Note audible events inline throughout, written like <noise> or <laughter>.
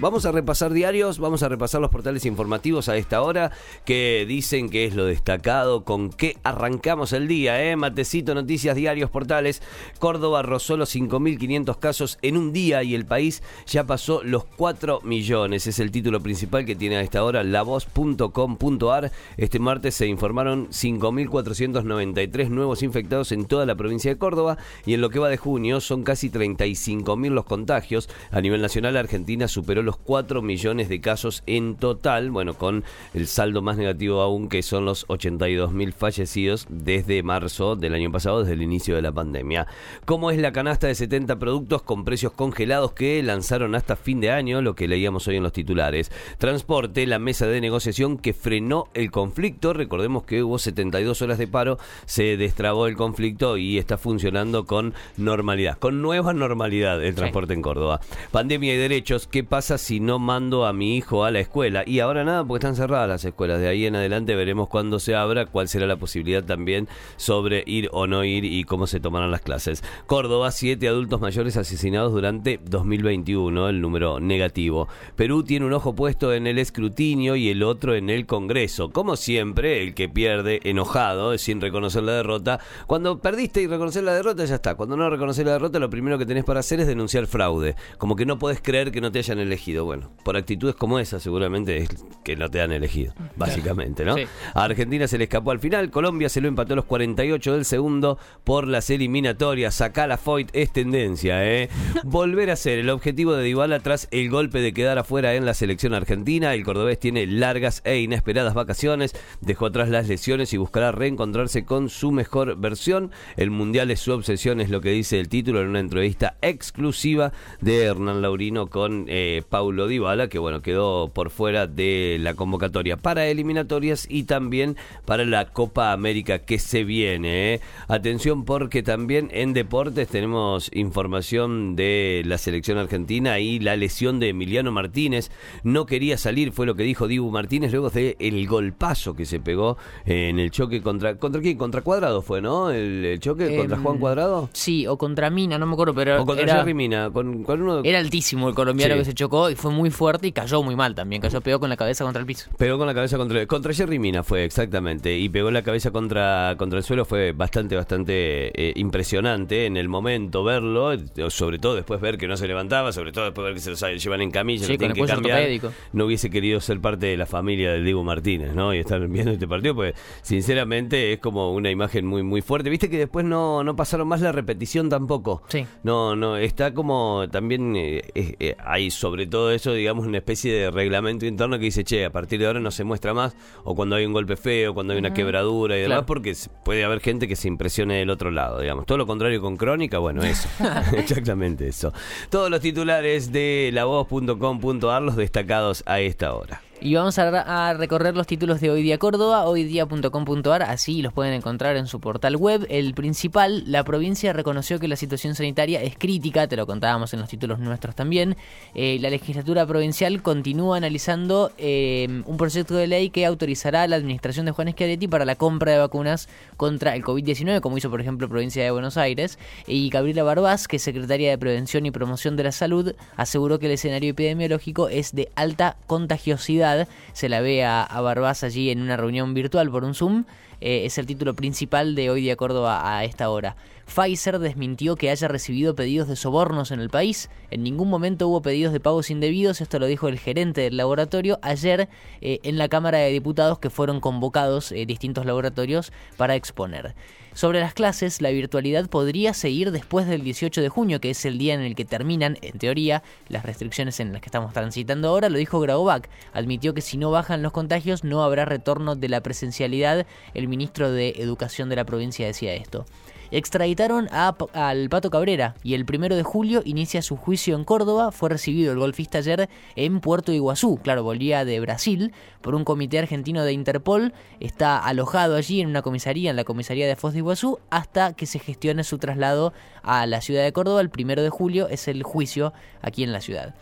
Vamos a repasar diarios, vamos a repasar los portales informativos a esta hora que dicen que es lo destacado, con qué arrancamos el día, ¿eh? Matecito, noticias, diarios, portales. Córdoba rozó los 5.500 casos en un día y el país ya pasó los 4 millones. Es el título principal que tiene a esta hora lavoz.com.ar. Este martes se informaron 5.493 nuevos infectados en toda la provincia de Córdoba y en lo que va de junio son casi 35.000 los contagios. A nivel nacional, Argentina superó los 4 millones de casos en total, bueno, con el saldo más negativo aún que son los 82 mil fallecidos desde marzo del año pasado, desde el inicio de la pandemia. ¿Cómo es la canasta de 70 productos con precios congelados que lanzaron hasta fin de año? Lo que leíamos hoy en los titulares. Transporte, la mesa de negociación que frenó el conflicto. Recordemos que hubo 72 horas de paro, se destrabó el conflicto y está funcionando con normalidad, con nueva normalidad el transporte en Córdoba. Pandemia y derechos, ¿qué pasa si no mando a mi hijo a la escuela. Y ahora nada, porque están cerradas las escuelas. De ahí en adelante veremos cuándo se abra, cuál será la posibilidad también sobre ir o no ir y cómo se tomarán las clases. Córdoba, siete adultos mayores asesinados durante 2021, el número negativo. Perú tiene un ojo puesto en el escrutinio y el otro en el Congreso. Como siempre, el que pierde enojado, sin reconocer la derrota. Cuando perdiste y reconocer la derrota, ya está. Cuando no reconocer la derrota, lo primero que tenés para hacer es denunciar fraude. Como que no podés creer que no te hayan elegido bueno, por actitudes como esa seguramente es que no te han elegido, básicamente, ¿no? A Argentina se le escapó al final, Colombia se lo empató a los 48 del segundo por las eliminatorias. Sacar la Foyt es tendencia, ¿eh? <laughs> Volver a ser el objetivo de Dybala tras el golpe de quedar afuera en la selección argentina. El cordobés tiene largas e inesperadas vacaciones, dejó atrás las lesiones y buscará reencontrarse con su mejor versión. El mundial es su obsesión, es lo que dice el título en una entrevista exclusiva de Hernán Laurino con eh, Paulo Dybala, que bueno, quedó por fuera de la convocatoria para eliminatorias y también para la Copa América que se viene. ¿eh? Atención porque también en deportes tenemos información de la selección argentina y la lesión de Emiliano Martínez. No quería salir, fue lo que dijo Dibu Martínez luego de el golpazo que se pegó en el choque contra contra quién, contra Cuadrado fue, ¿no? El, choque contra Juan Em, Cuadrado. Sí, o contra Mina, no me acuerdo, pero O contra era, Jerry Mina, con, con uno era altísimo el colombiano Sí. que se chocó y fue muy fuerte y cayó muy mal también, cayó pegó con la cabeza contra el piso. Pegó con la cabeza contra contra Jerry Mina fue exactamente y pegó la cabeza contra contra el suelo fue bastante bastante eh, impresionante en el momento verlo, eh, sobre todo después ver que no se levantaba, sobre todo después ver que se lo llevan en camilla, Sí, lo tienen con el que cambiar. No hubiese querido ser parte de la familia del Diego Martínez, ¿no? Y estar viendo este partido pues sinceramente es como una imagen muy muy fuerte. Viste que después no no pasaron más la repetición tampoco. Sí. No, no, está como también eh, eh, eh, hay sobre todo eso, digamos, una especie de reglamento interno que dice, che, a partir de ahora no se muestra más, o cuando hay un golpe feo, cuando hay una quebradura y demás, Claro. porque puede haber gente que se impresione del otro lado, digamos. Todo lo contrario con Crónica, bueno, eso. <laughs> <laughs> Exactamente eso. Todos los titulares de lavoz.com.ar, los destacados a esta hora. Y vamos a, recorrer los títulos de Hoy Día Córdoba, hoydia.com.ar, así los pueden encontrar en su portal web. El principal, la provincia reconoció que la situación sanitaria es crítica, te lo contábamos en los títulos nuestros también. Eh, la legislatura provincial continúa analizando eh, un proyecto de ley que autorizará a la administración de Juan Schiaretti para la compra de vacunas contra el COVID-19, como hizo por ejemplo provincia de Buenos Aires. Y Gabriela Barbás, que es secretaria de Prevención y Promoción de la Salud, aseguró que el escenario epidemiológico es de alta contagiosidad. Se la ve a, a Barbás allí en una reunión virtual por un Zoom. Eh, es el título principal de Hoy Día Córdoba a esta hora. Pfizer desmintió que haya recibido pedidos de sobornos en el país. En ningún momento hubo pedidos de pagos indebidos. Esto lo dijo el gerente del laboratorio ayer eh, en la Cámara de Diputados que fueron convocados eh, distintos laboratorios para exponer. Sobre las clases, la virtualidad podría seguir después del 18 de junio, que es el día en el que terminan, en teoría, las restricciones en las que estamos transitando ahora. Lo dijo Graubach. Admitió que si no bajan los contagios no habrá retorno de la presencialidad. El ministro de Educación de la provincia decía esto. Extraditaron a, al Pato Cabrera y el primero de julio inicia su juicio en Córdoba. Fue recibido el golfista ayer en Puerto Iguazú, claro, volvía de Brasil, por un comité argentino de Interpol. Está alojado allí en una comisaría, en la comisaría de Foz de Iguazú, hasta que se gestione su traslado a la ciudad de Córdoba. El primero de julio es el juicio aquí en la ciudad.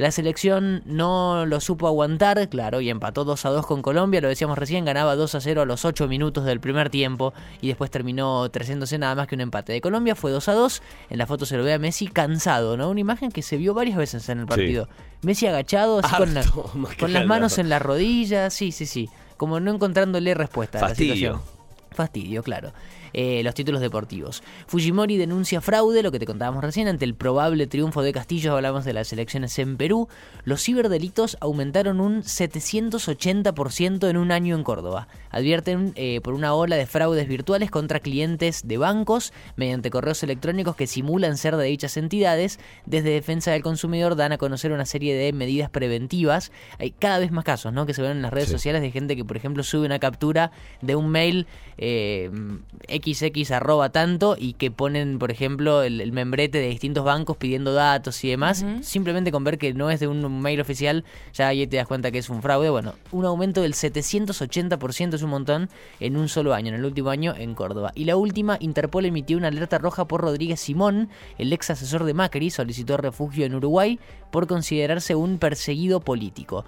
La selección no lo supo aguantar, claro, y empató 2 a 2 con Colombia, lo decíamos recién, ganaba 2 a 0 a los 8 minutos del primer tiempo y después terminó 300 nada más que un empate. De Colombia fue 2 a 2, en la foto se lo ve a Messi cansado, ¿no? Una imagen que se vio varias veces en el partido. Messi agachado, así con, <laughs> con las manos en las rodillas, sí, sí, sí, como no encontrándole respuesta a la situación. Fastidio, claro. Eh, los títulos deportivos. Fujimori denuncia fraude, lo que te contábamos recién, ante el probable triunfo de Castillo, hablamos de las elecciones en Perú. Los ciberdelitos aumentaron un 780% en un año en Córdoba. Advierten eh, por una ola de fraudes virtuales contra clientes de bancos mediante correos electrónicos que simulan ser de dichas entidades. Desde Defensa del Consumidor dan a conocer una serie de medidas preventivas. Hay cada vez más casos ¿no? que se ven en las redes sociales de gente que, por ejemplo, sube una captura de un mail eh, XX arroba tanto y que ponen, por ejemplo, el, membrete de distintos bancos pidiendo datos y demás, simplemente con ver que no es de un mail oficial, ya ahí te das cuenta que es un fraude. Bueno, un aumento del 780% es un montón en un solo año, en el último año en Córdoba. Y la última, Interpol emitió una alerta roja por Rodríguez Simón, el ex asesor de Macri, solicitó refugio en Uruguay por considerarse un perseguido político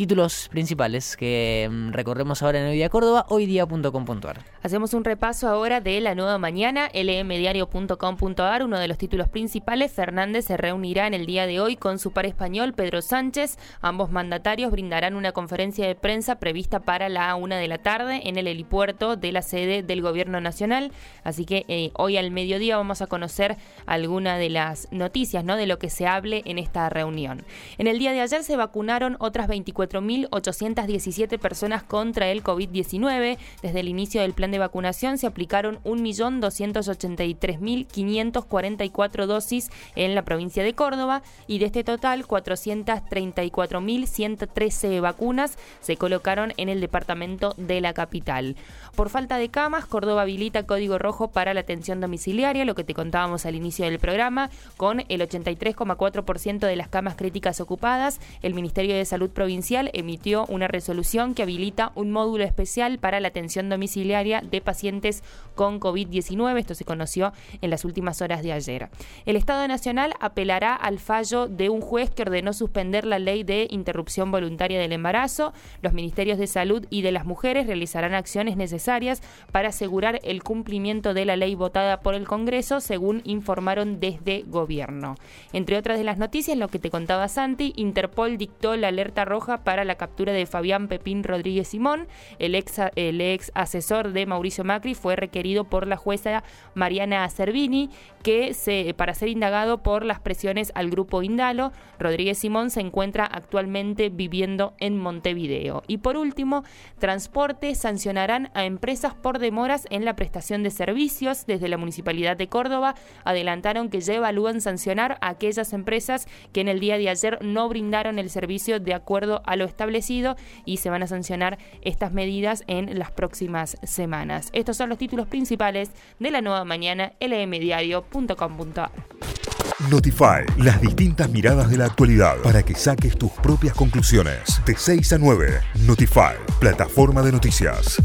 títulos principales que mm, recorremos ahora en Hoy Día Córdoba, hoydía.com.ar. Hacemos un repaso ahora de la nueva mañana, lmdiario.com.ar, uno de los títulos principales. Fernández se reunirá en el día de hoy con su par español, Pedro Sánchez. Ambos mandatarios brindarán una conferencia de prensa prevista para la una de la tarde en el helipuerto de la sede del Gobierno Nacional. Así que eh, hoy al mediodía vamos a conocer alguna de las noticias, ¿no? De lo que se hable en esta reunión. En el día de ayer se vacunaron otras 24 4.817 personas contra el COVID-19. Desde el inicio del plan de vacunación se aplicaron 1.283.544 dosis en la provincia de Córdoba y de este total 434.113 vacunas se colocaron en el departamento de la capital. Por falta de camas, Córdoba habilita código rojo para la atención domiciliaria, lo que te contábamos al inicio del programa, con el 83,4% de las camas críticas ocupadas. El Ministerio de Salud Provincial emitió una resolución que habilita un módulo especial para la atención domiciliaria de pacientes con COVID-19. Esto se conoció en las últimas horas de ayer. El Estado Nacional apelará al fallo de un juez que ordenó suspender la ley de interrupción voluntaria del embarazo. Los ministerios de Salud y de las Mujeres realizarán acciones necesarias para asegurar el cumplimiento de la ley votada por el Congreso, según informaron desde gobierno. Entre otras de las noticias, lo que te contaba Santi, Interpol dictó la alerta roja para la captura de Fabián Pepín Rodríguez Simón. El ex, el ex asesor de Mauricio Macri fue requerido por la jueza Mariana Cervini, que se, para ser indagado por las presiones al grupo Indalo, Rodríguez Simón se encuentra actualmente viviendo en Montevideo. Y por último, Transporte sancionarán a empresas por demoras en la prestación de servicios. Desde la Municipalidad de Córdoba adelantaron que ya evalúan sancionar a aquellas empresas que en el día de ayer no brindaron el servicio de acuerdo a lo establecido y se van a sancionar estas medidas en las próximas semanas. Estos son los títulos principales de la nueva mañana lmdiario.com.ar. Notify, las distintas miradas de la actualidad para que saques tus propias conclusiones. De 6 a 9, Notify, plataforma de noticias.